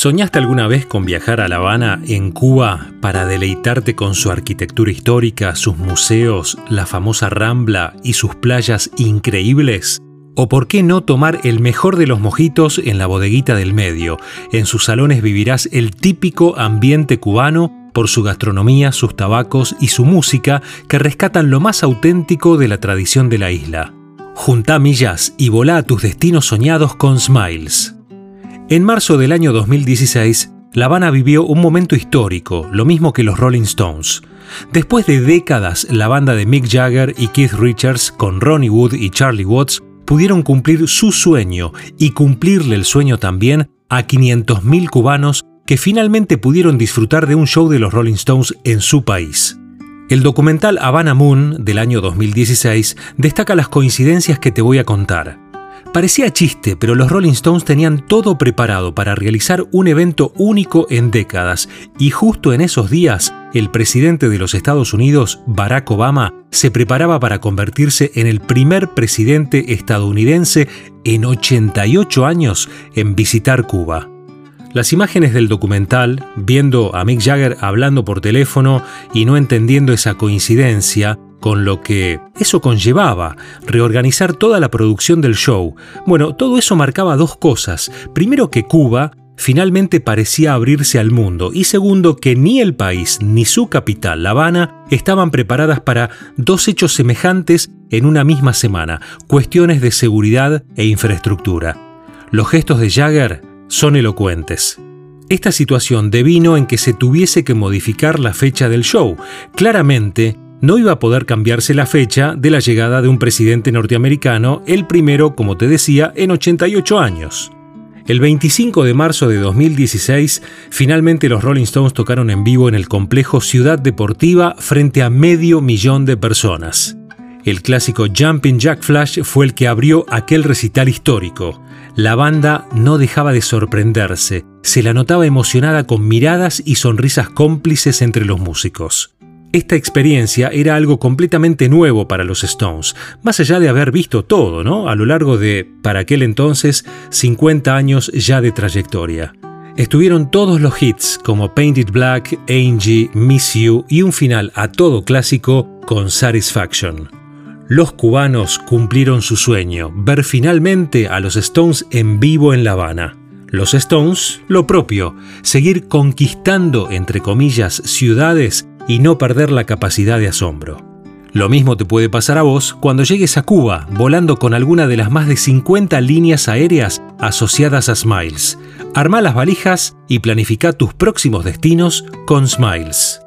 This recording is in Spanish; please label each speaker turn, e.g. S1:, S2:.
S1: ¿Soñaste alguna vez con viajar a La Habana, en Cuba, para deleitarte con su arquitectura histórica, sus museos, la famosa Rambla y sus playas increíbles? ¿O por qué no tomar el mejor de los mojitos en la bodeguita del medio? En sus salones vivirás el típico ambiente cubano por su gastronomía, sus tabacos y su música que rescatan lo más auténtico de la tradición de la isla. Junta millas y volá a tus destinos soñados con Smiles. En marzo del año 2016, La Habana vivió un momento histórico, lo mismo que los Rolling Stones. Después de décadas, la banda de Mick Jagger y Keith Richards, con Ronnie Wood y Charlie Watts, pudieron cumplir su sueño y cumplirle el sueño también a 500.000 cubanos que finalmente pudieron disfrutar de un show de los Rolling Stones en su país. El documental Havana Moon del año 2016 destaca las coincidencias que te voy a contar. Parecía chiste, pero los Rolling Stones tenían todo preparado para realizar un evento único en décadas, y justo en esos días, el presidente de los Estados Unidos, Barack Obama, se preparaba para convertirse en el primer presidente estadounidense en 88 años en visitar Cuba. Las imágenes del documental, viendo a Mick Jagger hablando por teléfono y no entendiendo esa coincidencia, con lo que eso conllevaba, reorganizar toda la producción del show. Bueno, todo eso marcaba dos cosas. Primero que Cuba finalmente parecía abrirse al mundo y segundo que ni el país ni su capital, La Habana, estaban preparadas para dos hechos semejantes en una misma semana, cuestiones de seguridad e infraestructura. Los gestos de Jagger son elocuentes. Esta situación devino en que se tuviese que modificar la fecha del show. Claramente, no iba a poder cambiarse la fecha de la llegada de un presidente norteamericano, el primero, como te decía, en 88 años. El 25 de marzo de 2016, finalmente los Rolling Stones tocaron en vivo en el complejo Ciudad Deportiva frente a medio millón de personas. El clásico Jumping Jack Flash fue el que abrió aquel recital histórico. La banda no dejaba de sorprenderse, se la notaba emocionada con miradas y sonrisas cómplices entre los músicos. Esta experiencia era algo completamente nuevo para los Stones, más allá de haber visto todo, ¿no? A lo largo de, para aquel entonces, 50 años ya de trayectoria. Estuvieron todos los hits como Painted Black, Angie, Miss You y un final a todo clásico con Satisfaction. Los cubanos cumplieron su sueño, ver finalmente a los Stones en vivo en La Habana. Los Stones, lo propio, seguir conquistando, entre comillas, ciudades y no perder la capacidad de asombro. Lo mismo te puede pasar a vos cuando llegues a Cuba volando con alguna de las más de 50 líneas aéreas asociadas a Smiles. Arma las valijas y planifica tus próximos destinos con Smiles.